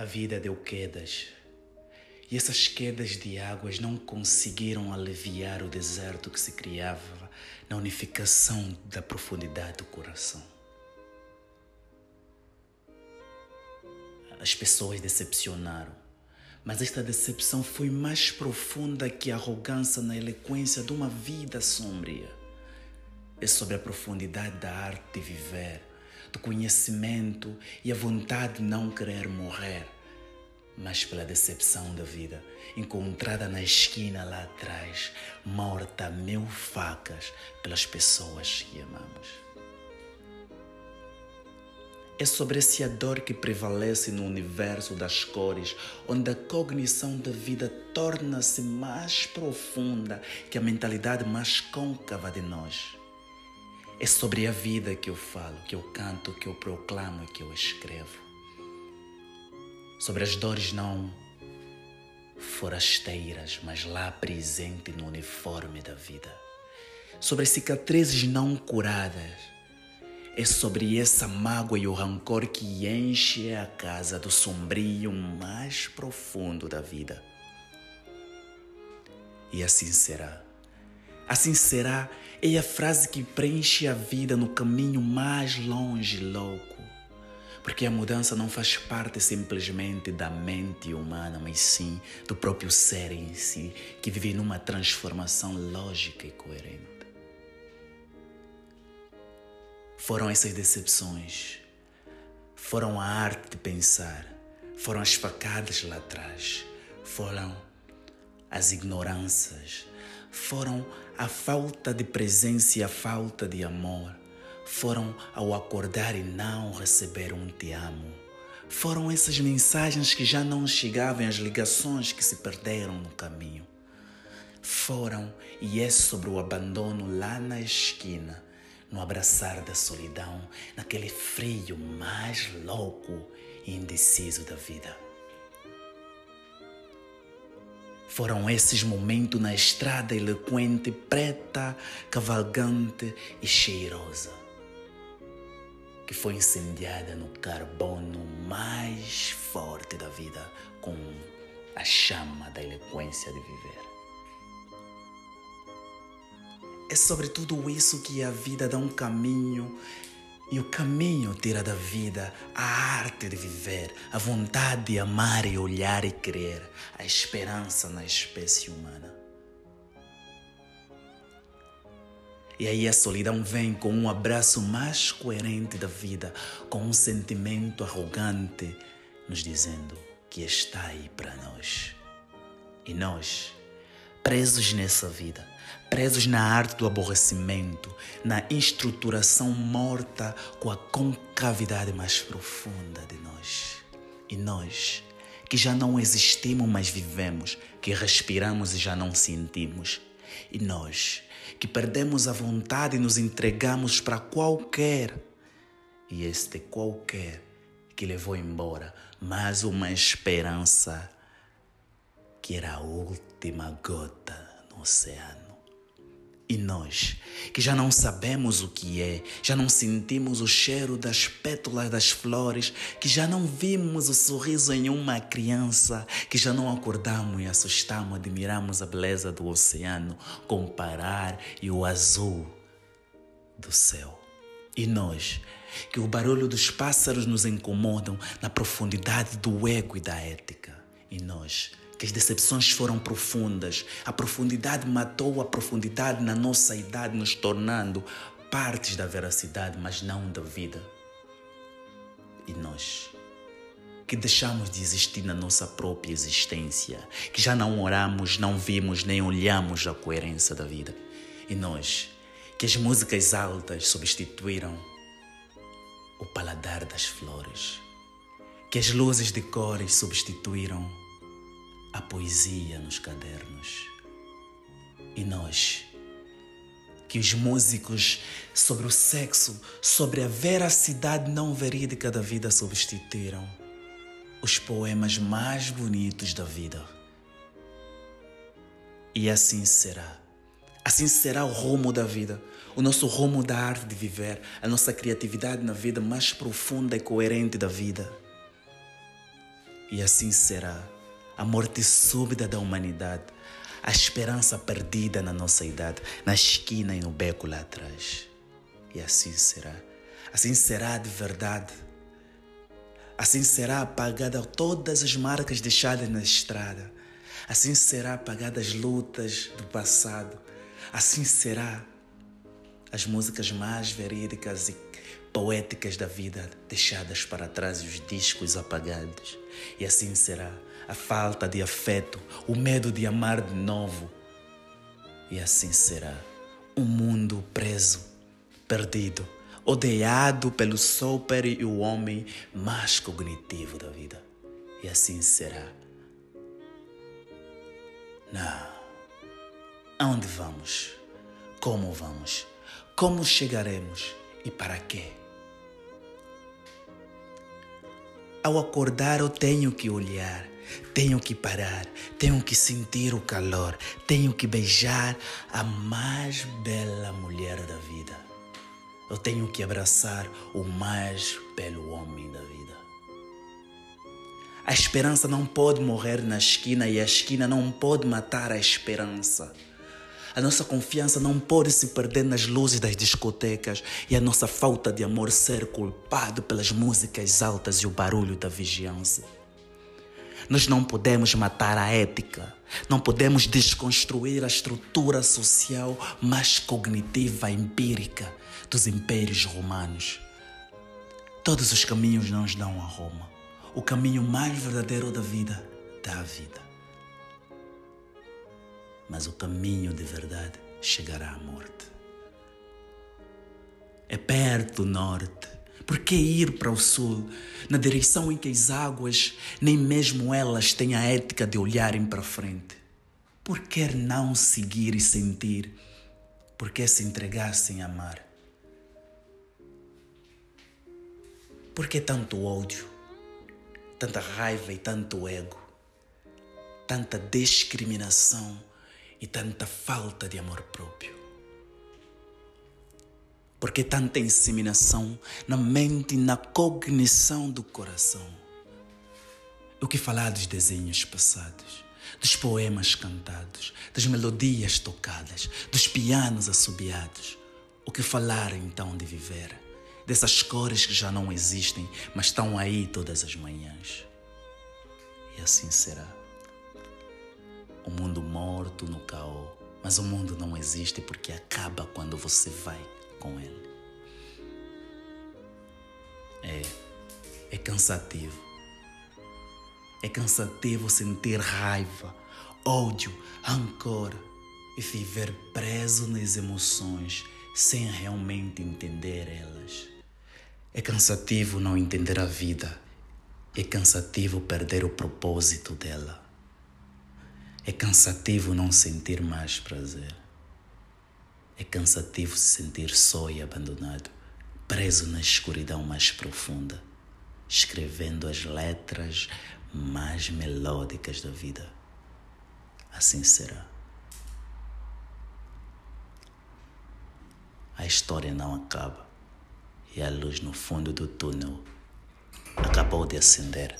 A vida deu quedas. E essas quedas de águas não conseguiram aliviar o deserto que se criava na unificação da profundidade do coração. As pessoas decepcionaram, mas esta decepção foi mais profunda que a arrogância na eloquência de uma vida sombria. É sobre a profundidade da arte de viver do conhecimento e a vontade de não querer morrer, mas pela decepção da vida, encontrada na esquina lá atrás, morta a mil facas pelas pessoas que amamos. É sobre essa dor que prevalece no universo das cores, onde a cognição da vida torna-se mais profunda que a mentalidade mais côncava de nós. É sobre a vida que eu falo, que eu canto, que eu proclamo e que eu escrevo. Sobre as dores não forasteiras, mas lá presente no uniforme da vida. Sobre as cicatrizes não curadas. É sobre essa mágoa e o rancor que enche a casa do sombrio mais profundo da vida. E assim será. Assim será. É a frase que preenche a vida no caminho mais longe e louco. Porque a mudança não faz parte simplesmente da mente humana, mas sim do próprio ser em si, que vive numa transformação lógica e coerente. Foram essas decepções, foram a arte de pensar, foram as facadas lá atrás, foram as ignorâncias, foram a falta de presença e a falta de amor. Foram ao acordar e não receber um te amo. Foram essas mensagens que já não chegavam, as ligações que se perderam no caminho. Foram, e é sobre o abandono lá na esquina, no abraçar da solidão, naquele frio mais louco e indeciso da vida. Foram esses momentos na estrada eloquente, preta, cavalgante e cheirosa, que foi incendiada no carbono mais forte da vida com a chama da eloquência de viver. É sobre tudo isso que a vida dá um caminho e o caminho tira da vida a arte de viver, a vontade de amar e olhar e crer, a esperança na espécie humana. E aí a solidão vem com um abraço mais coerente da vida, com um sentimento arrogante, nos dizendo que está aí para nós. E nós, presos nessa vida, presos na arte do aborrecimento, na estruturação morta com a concavidade mais profunda de nós. E nós, que já não existimos, mas vivemos, que respiramos e já não sentimos. E nós, que perdemos a vontade e nos entregamos para qualquer, e este qualquer que levou embora mais uma esperança que era a última gota no oceano. E nós, que já não sabemos o que é, já não sentimos o cheiro das pétalas das flores, que já não vimos o sorriso em uma criança, que já não acordamos e assustamos, admiramos a beleza do oceano, comparar e o azul do céu. E nós, que o barulho dos pássaros nos incomodam na profundidade do ego e da ética. E nós, que as decepções foram profundas. A profundidade matou a profundidade na nossa idade, nos tornando partes da veracidade, mas não da vida. E nós, que deixamos de existir na nossa própria existência, que já não oramos, não vimos nem olhamos a coerência da vida. E nós, que as músicas altas substituíram o paladar das flores, que as luzes de cores substituíram a poesia nos cadernos. E nós, que os músicos sobre o sexo, sobre a veracidade não verídica da vida substituíram os poemas mais bonitos da vida. E assim será. Assim será o rumo da vida, o nosso rumo da arte de viver, a nossa criatividade na vida mais profunda e coerente da vida. E assim será a morte súbita da humanidade, a esperança perdida na nossa idade, na esquina e no beco lá atrás. E assim será. Assim será de verdade. Assim será apagada todas as marcas deixadas na estrada. Assim será apagada as lutas do passado. Assim será as músicas mais verídicas e poéticas da vida deixadas para trás e os discos apagados. E assim será a falta de afeto, o medo de amar de novo. E assim será um mundo preso, perdido, odiado pelo super e o homem mais cognitivo da vida. E assim será. Não. Aonde vamos? Como vamos? Como chegaremos e para quê? Ao acordar, eu tenho que olhar, tenho que parar, tenho que sentir o calor, tenho que beijar a mais bela mulher da vida. Eu tenho que abraçar o mais belo homem da vida. A esperança não pode morrer na esquina e a esquina não pode matar a esperança. A nossa confiança não pode se perder nas luzes das discotecas e a nossa falta de amor ser culpado pelas músicas altas e o barulho da vigiança. Nós não podemos matar a ética, não podemos desconstruir a estrutura social mais cognitiva empírica dos impérios romanos. Todos os caminhos não nos dão a Roma. O caminho mais verdadeiro da vida dá a vida mas o caminho de verdade chegará à morte. É perto o norte. Por que ir para o sul, na direção em que as águas, nem mesmo elas, têm a ética de olharem para frente? Por que não seguir e sentir? Por que se entregar sem amar? Por que tanto ódio, tanta raiva e tanto ego, tanta discriminação? E tanta falta de amor próprio? Por que tanta inseminação na mente e na cognição do coração? O que falar dos desenhos passados, dos poemas cantados, das melodias tocadas, dos pianos assobiados? O que falar então de viver? Dessas cores que já não existem, mas estão aí todas as manhãs. E assim será o mundo morto no caos. Mas o mundo não existe porque acaba quando você vai com ele. É, é cansativo. É cansativo sentir raiva, ódio, rancor e viver preso nas emoções sem realmente entender elas. É cansativo não entender a vida. É cansativo perder o propósito dela. É cansativo não sentir mais prazer. É cansativo se sentir só e abandonado, preso na escuridão mais profunda, escrevendo as letras mais melódicas da vida. Assim será. A história não acaba e a luz no fundo do túnel acabou de acender.